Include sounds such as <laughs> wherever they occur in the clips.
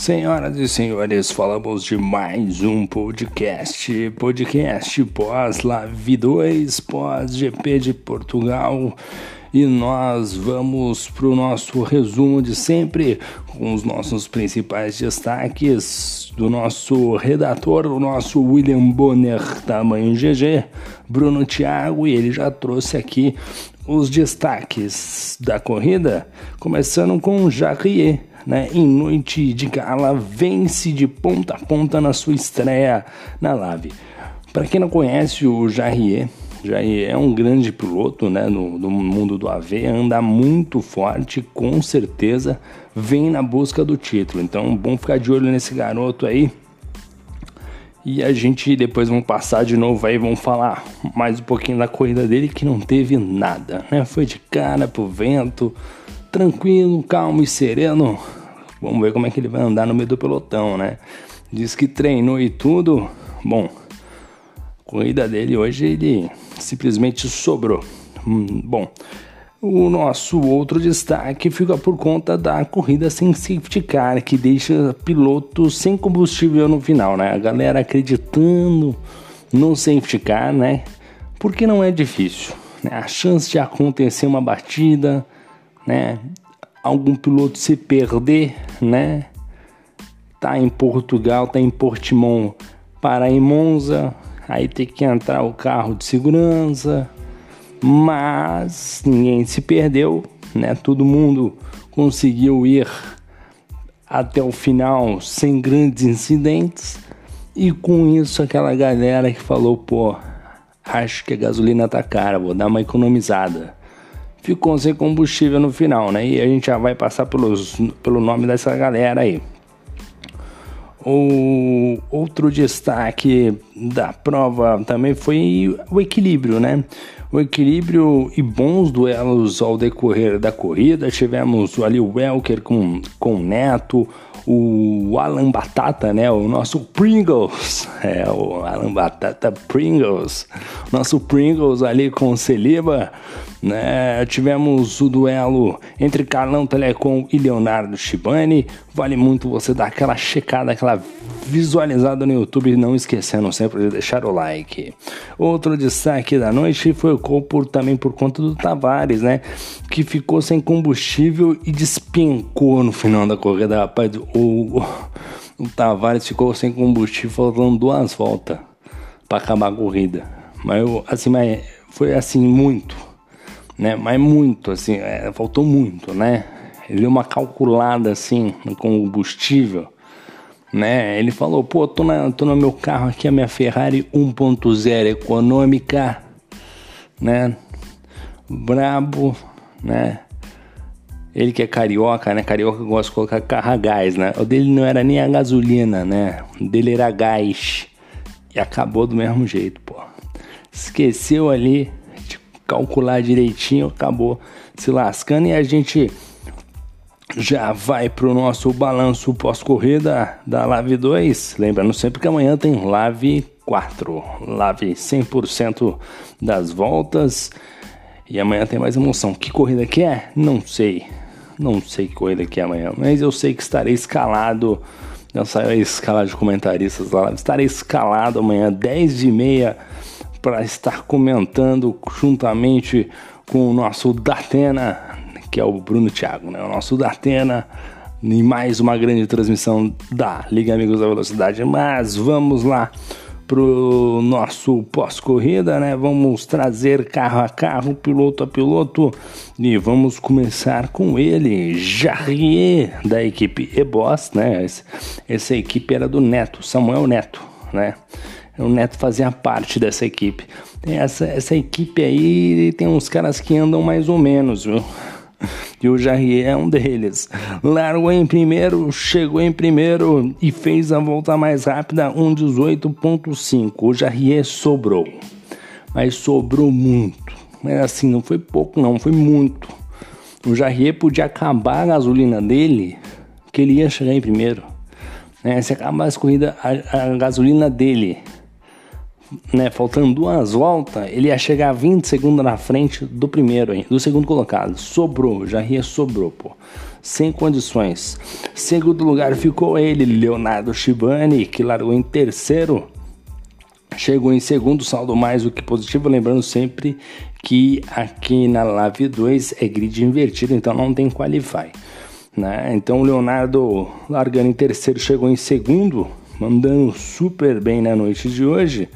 Senhoras e senhores, falamos de mais um podcast, podcast pós-Lavi 2, pós-GP de Portugal. E nós vamos para o nosso resumo de sempre, com os nossos principais destaques do nosso redator, o nosso William Bonner, tamanho GG, Bruno Thiago, e ele já trouxe aqui os destaques da corrida, começando com Jacquier né, em noite de gala, vence de ponta a ponta na sua estreia na Lave. Para quem não conhece o Jarrier, Jair é um grande piloto né, no, no, mundo do AV, anda muito forte, com certeza vem na busca do título. Então, bom ficar de olho nesse garoto aí. E a gente depois vamos passar de novo aí, vamos falar mais um pouquinho da corrida dele que não teve nada, né? Foi de cara pro vento, tranquilo, calmo e sereno. Vamos ver como é que ele vai andar no meio do pelotão, né? Diz que treinou e tudo. Bom, corrida dele hoje ele simplesmente sobrou. Hum, bom, o nosso outro destaque fica por conta da corrida sem safety car, que deixa piloto sem combustível no final, né? A galera acreditando no safety car, né? Porque não é difícil. Né? A chance de acontecer uma batida, né? Algum piloto se perder, né? Tá em Portugal, tá em Portimão, para em Monza, aí tem que entrar o carro de segurança, mas ninguém se perdeu, né? Todo mundo conseguiu ir até o final sem grandes incidentes. E com isso aquela galera que falou, pô, acho que a gasolina tá cara, vou dar uma economizada ficou sem combustível no final, né? E a gente já vai passar pelos, pelo nome dessa galera aí. O outro destaque da prova também foi o equilíbrio, né? O equilíbrio e bons duelos ao decorrer da corrida. Tivemos ali o Welker com, com o Neto, o Alan Batata, né? O nosso Pringles, <laughs> é o Alan Batata Pringles, nosso Pringles ali com o Celiba, né? Tivemos o duelo entre Carlão Telecom e Leonardo Shibani. Vale muito você dar aquela checada, aquela visualizada no YouTube, não esquecendo sempre de deixar o like. Outro destaque da noite foi o por, também por conta do Tavares, né? Que ficou sem combustível e despencou no final da corrida, rapaz. O, o Tavares ficou sem combustível, faltando duas voltas para acabar a corrida. Mas assim, mas foi assim muito, né? Mas muito, assim, é, faltou muito, né? Ele deu uma calculada assim no combustível, né? Ele falou, pô, tô, na, tô no meu carro aqui, a minha Ferrari 1.0 econômica, né? Brabo, né? Ele que é carioca, né? Carioca gosta de colocar carro a gás, né? O dele não era nem a gasolina, né? O dele era gás. E acabou do mesmo jeito, pô. Esqueceu ali de calcular direitinho, acabou se lascando e a gente já vai pro nosso balanço pós-corrida da Lave 2. Lembrando sempre que amanhã tem Lave 4. Lave 100% das voltas. E amanhã tem mais emoção. Que corrida que é? Não sei. Não sei que corrida que é amanhã. Mas eu sei que estarei escalado. Já saiu a escala de comentaristas lá. Estarei escalado amanhã, 10 e meia, para estar comentando juntamente com o nosso Datena, que é o Bruno Thiago, né? O nosso Datena em mais uma grande transmissão da Liga Amigos da Velocidade. Mas vamos lá pro nosso pós-corrida, né? Vamos trazer carro a carro, piloto a piloto e vamos começar com ele, Jarrier, da equipe E-Boss, né? Essa equipe era do Neto, Samuel Neto, né? O Neto fazia parte dessa equipe. Essa, essa equipe aí tem uns caras que andam mais ou menos, viu? E o Jarrier é um deles. Largou em primeiro, chegou em primeiro e fez a volta mais rápida, 1,18.5. O Jarrier sobrou, mas sobrou muito. Mas assim, não foi pouco, não, foi muito. O Jarrier podia acabar a gasolina dele, que ele ia chegar em primeiro. Né? Se acabasse a corrida, a, a gasolina dele né, faltando duas voltas, ele ia chegar 20 segundos na frente do primeiro, do segundo colocado. Sobrou, já ria sobrou, pô. sem condições. Segundo lugar ficou ele, Leonardo Shibani, que largou em terceiro. Chegou em segundo, saldo mais do que positivo, lembrando sempre que aqui na Live 2 é grid invertido, então não tem qualify. Né? Então o Leonardo largando em terceiro chegou em segundo, mandando super bem na noite de hoje.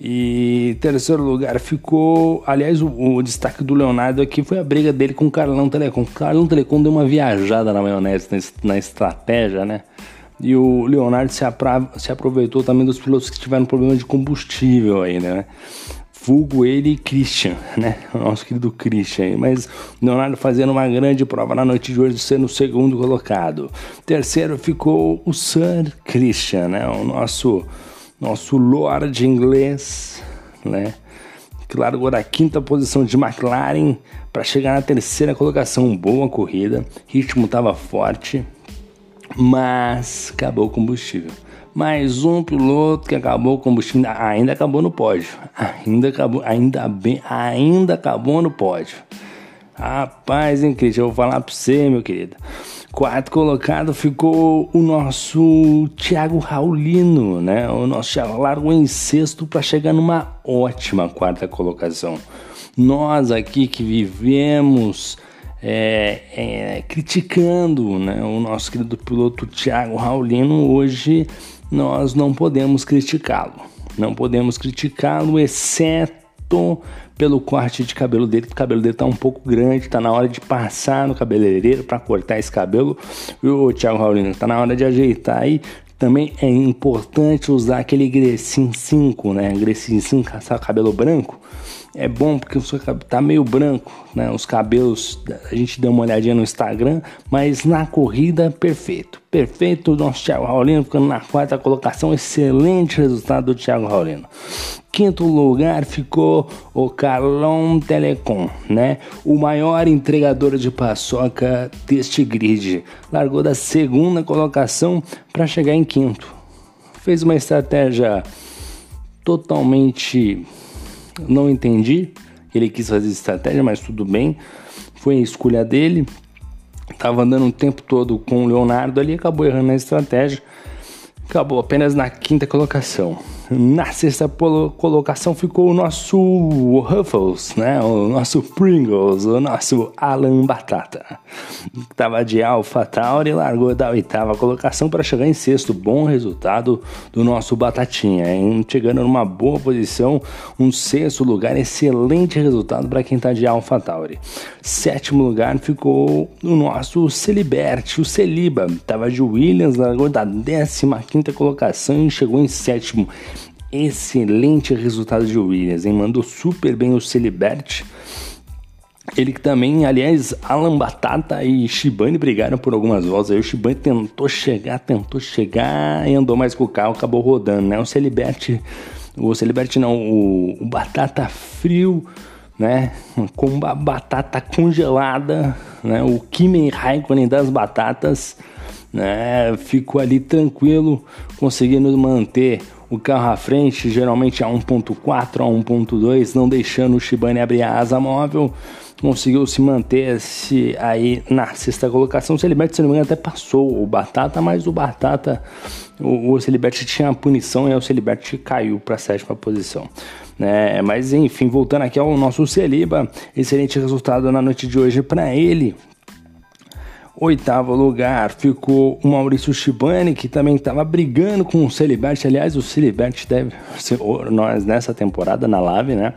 E terceiro lugar ficou. Aliás, o, o, destaque do Leonardo aqui foi a briga dele com o Carlão Telecom. O Carlão Telecom deu uma viajada na maionese, na, na estratégia, né? E o Leonardo se, apra, se aproveitou também dos pilotos que tiveram problema de combustível aí, né? Vulgo ele e Christian, né? O nosso querido Christian. Mas o Leonardo fazendo uma grande prova na noite de hoje, sendo o segundo colocado. Terceiro ficou o Sir Christian, né? O nosso nosso Lord inglês, né? Que largou da quinta posição de McLaren para chegar na terceira colocação. Boa corrida, ritmo estava forte, mas acabou o combustível. Mais um piloto que acabou o combustível, ainda acabou no pódio. Ainda acabou, ainda bem, ainda acabou no pódio. Rapaz, incrível, eu vou falar para você, meu querido. Quarto colocado ficou o nosso Thiago Raulino, né? O nosso Thiago largou em sexto para chegar numa ótima quarta colocação. Nós aqui que vivemos é, é, criticando né, o nosso querido piloto Thiago Raulino, hoje nós não podemos criticá-lo. Não podemos criticá-lo, exceto pelo corte de cabelo dele, o cabelo dele tá um pouco grande, tá na hora de passar no cabeleireiro para cortar esse cabelo. o Thiago Raulino, tá na hora de ajeitar aí. Também é importante usar aquele Grecin 5, né? Grecin 5, cabelo branco é bom porque o seu cabelo tá meio branco, né? Os cabelos, a gente deu uma olhadinha no Instagram, mas na corrida, perfeito. Perfeito, nosso Thiago Raulino ficando na quarta colocação, excelente resultado do Thiago Raulino. Quinto lugar ficou o Carlon Telecom, né? O maior entregador de paçoca deste grid. Largou da segunda colocação para chegar em quinto. Fez uma estratégia totalmente não entendi. Ele quis fazer estratégia, mas tudo bem. Foi a escolha dele. Tava andando o tempo todo com o Leonardo ali, acabou errando a estratégia. Acabou apenas na quinta colocação. Na sexta colocação ficou o nosso Ruffles, né? O nosso Pringles, o nosso Alan Batata. Tava de Alpha Tauri, largou da oitava colocação para chegar em sexto. Bom resultado do nosso Batatinha, hein? chegando numa boa posição, um sexto lugar, excelente resultado para quem tá de Alpha Tauri. Sétimo lugar ficou o nosso Celibert, o Celiba. Tava de Williams, largou da décima quinta colocação e chegou em sétimo excelente resultado de Williams, hein? Mandou super bem o Celibert. Ele que também, aliás, Alan Batata e Shibane brigaram por algumas voltas. Aí o Shibane tentou chegar, tentou chegar e andou mais com o carro, acabou rodando, né? O Celibert, o Celibert não, o, o Batata frio, né? Com uma batata congelada, né? O Kimi Raikkonen das batatas, né? Ficou ali tranquilo, conseguindo manter o carro à frente, geralmente a 1.4 a 1.2, não deixando o Shibane abrir a asa móvel, conseguiu se manter -se aí na sexta colocação. O Celiberti, se não me engano, até passou o Batata, mas o Batata, o, o tinha a punição e o Celiberti caiu para a sétima posição. né mas enfim, voltando aqui ao nosso Celiba, excelente resultado na noite de hoje para ele, Oitavo lugar ficou o Maurício Shibani, que também estava brigando com o Celibert. Aliás, o Celibert deve ser, nós nessa temporada na Lave, né?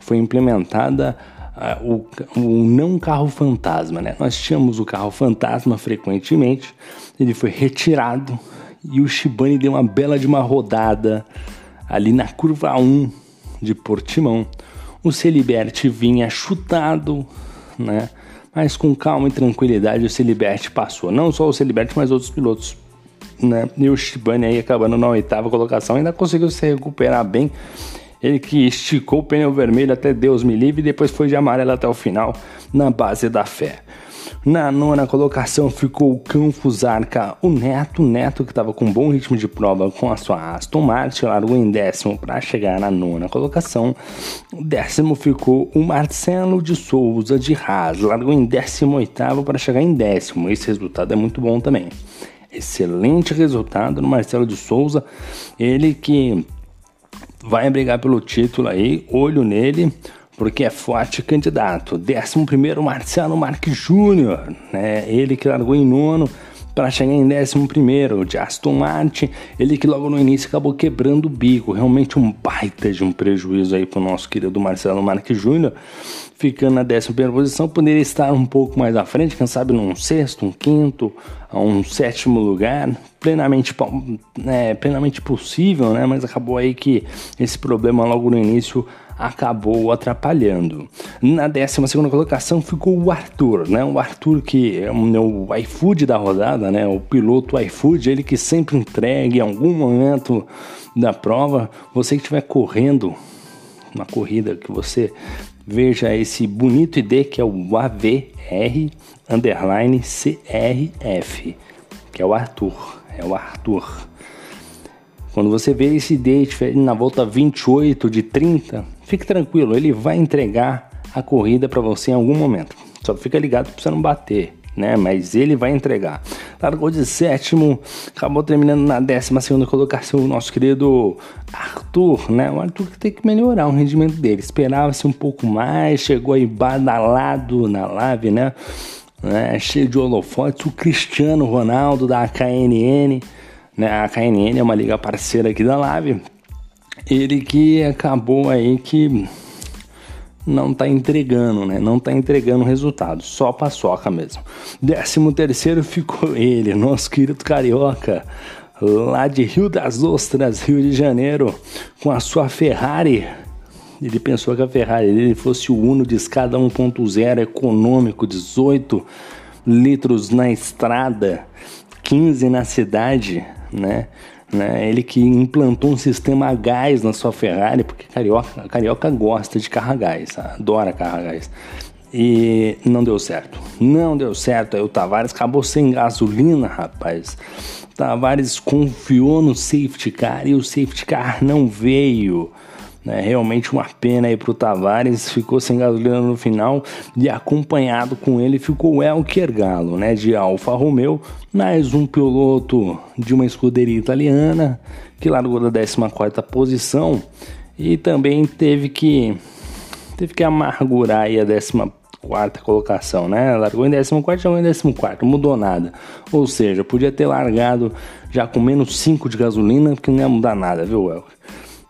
Foi implementada uh, o, o não carro fantasma, né? Nós tínhamos o carro fantasma frequentemente, ele foi retirado e o Shibani deu uma bela de uma rodada ali na curva 1 de Portimão. O Celibert vinha chutado, né? Mas com calma e tranquilidade o Celibert passou. Não só o Celibert, mas outros pilotos. Né? E o Shibane aí acabando na oitava colocação ainda conseguiu se recuperar bem. Ele que esticou o pneu vermelho até Deus me livre e depois foi de amarelo até o final na base da fé. Na nona colocação ficou o Cão Fusarca, o Neto, Neto que estava com bom ritmo de prova com a sua Aston Martin, largou em décimo para chegar na nona colocação. Décimo ficou o Marcelo de Souza de Haas, largou em décimo oitavo para chegar em décimo. Esse resultado é muito bom também. Excelente resultado no Marcelo de Souza, ele que vai brigar pelo título aí, olho nele porque é forte candidato. 11 Marcelo Marques Júnior, né? ele que largou em nono para chegar em 11 de Aston Martin, ele que logo no início acabou quebrando o bico, realmente um baita de um prejuízo aí para o nosso querido Marcelo Marques Júnior, ficando na 11 posição, poderia estar um pouco mais à frente, quem sabe num sexto, um quinto, um sétimo lugar, plenamente, é, plenamente possível, né? mas acabou aí que esse problema logo no início acabou atrapalhando. Na 12 colocação ficou o Arthur, né? O Arthur que é o iFood da rodada, né? O piloto iFood, ele que sempre entrega em algum momento da prova. Você que estiver correndo uma corrida que você veja esse bonito ID que é o AVR underline CRF, que é o Arthur, é o Arthur. Quando você vê esse date na volta 28 de 30, fique tranquilo, ele vai entregar a corrida para você em algum momento. Só fica ligado para você não bater, né? Mas ele vai entregar. Largou de sétimo, acabou terminando na décima segunda colocação o nosso querido Arthur, né? O Arthur que tem que melhorar o rendimento dele. Esperava-se um pouco mais, chegou aí badalado na live, né? né? Cheio de holofotes, o Cristiano Ronaldo da KNN né? A KNN é uma liga parceira aqui da Live. Ele que acabou aí que não tá entregando, né? Não tá entregando resultado, só paçoca mesmo. Décimo terceiro ficou ele, nosso querido carioca, lá de Rio das Ostras, Rio de Janeiro, com a sua Ferrari. Ele pensou que a Ferrari dele fosse o Uno de escada 1.0 econômico, 18 litros na estrada, 15 na cidade né? né? Ele que implantou um sistema a gás na sua Ferrari, porque carioca, carioca gosta de carro a gás, adora carro a gás. E não deu certo. Não deu certo. Aí o Tavares acabou sem gasolina, rapaz. O Tavares confiou no safety car e o safety car não veio. Né? Realmente uma pena aí pro Tavares, ficou sem gasolina no final e acompanhado com ele ficou o Elker Galo, né? De Alfa Romeo, mais um piloto de uma escuderia italiana que largou da 14 posição e também teve que teve que amargurar aí a 14 quarta colocação, né? Largou em 14, chegou em 14, mudou nada. Ou seja, podia ter largado já com menos 5 de gasolina, porque não ia mudar nada, viu, Elker?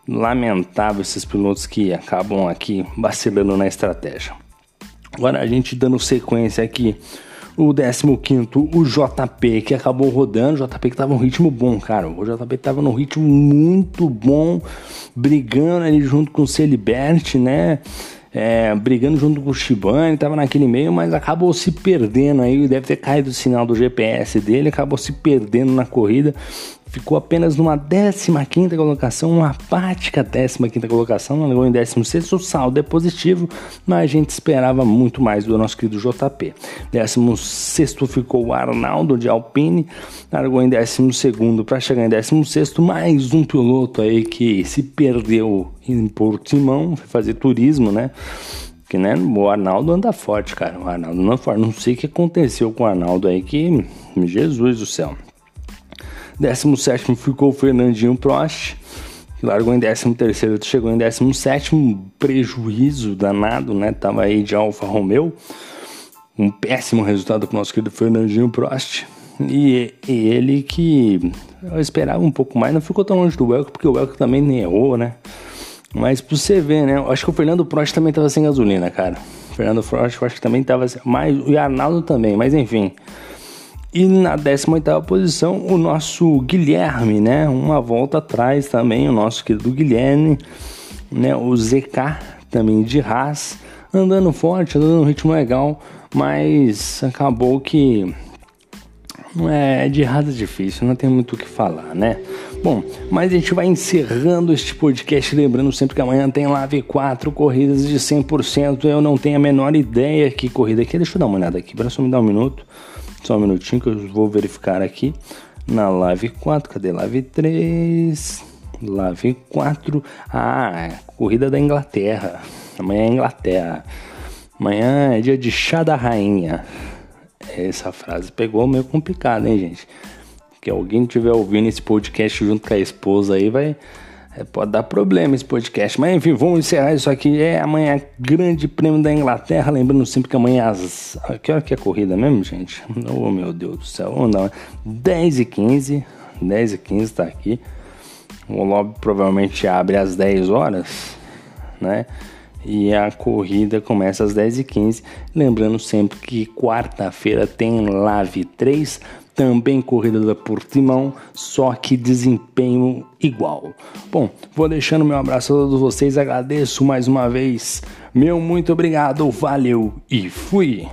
Lamentável esses pilotos que acabam aqui vacilando na estratégia. Agora a gente dando sequência aqui, o 15 o JP, que acabou rodando, o JP que estava no ritmo bom, cara, o JP estava no ritmo muito bom, brigando ali junto com o Celibert, né, é, brigando junto com o Shibane, estava naquele meio, mas acabou se perdendo aí, deve ter caído o sinal do GPS dele, acabou se perdendo na corrida ficou apenas numa 15 colocação, uma apática 15 colocação, não largou em 16, o saldo é positivo, mas a gente esperava muito mais do nosso querido JP. 16 ficou o Arnaldo de Alpine, largou em 12 para chegar em 16, mais um piloto aí que se perdeu em Portimão, foi fazer turismo, né? Que né, o Arnaldo anda forte, cara. O Arnaldo anda forte. Não sei o que aconteceu com o Arnaldo aí, que Jesus do céu. 17 ficou o Fernandinho Prost, que largou em 13, chegou em 17, prejuízo danado, né? Tava aí de Alfa Romeo. Um péssimo resultado para o nosso querido Fernandinho Prost. E, e, ele que eu esperava um pouco mais, não ficou tão longe do Elco, porque o Elco também errou, né? Mas pra você ver, né? Eu acho que o Fernando Prost também tava sem gasolina, cara. Fernando Prost eu acho que também tava. Mais, o Arnaldo também, mas enfim. E na 18ª posição, o nosso Guilherme, né? Uma volta atrás também, o nosso querido Guilherme, né? O ZK também de Haas, andando forte, andando no ritmo legal, mas acabou que é, de Haas é difícil, não tem muito o que falar, né? Bom, mas a gente vai encerrando este podcast, lembrando sempre que amanhã tem Live 4 corridas de 100%. Eu não tenho a menor ideia que corrida aqui. Deixa eu dar uma olhada aqui, para só me dar um minuto. Só um minutinho que eu vou verificar aqui na Live 4. Cadê Live 3? Live 4. Ah, corrida da Inglaterra. Amanhã é Inglaterra. Amanhã é dia de chá da rainha. Essa frase pegou meio complicada, hein, gente? Que alguém estiver ouvindo esse podcast junto com a esposa aí, vai. É, pode dar problema esse podcast. Mas enfim, vamos encerrar isso aqui. É amanhã grande prêmio da Inglaterra. Lembrando sempre que amanhã às. Que hora que é a corrida mesmo, gente? Oh meu Deus do céu. Vamos dar 10 e 15. 10 e 15 tá aqui. O lobby provavelmente abre às 10 horas, né? e a corrida começa às 10h15. Lembrando sempre que quarta-feira tem Lave 3, também corrida da Portimão, só que desempenho igual. Bom, vou deixando meu abraço a todos vocês, agradeço mais uma vez. Meu muito obrigado, valeu e fui!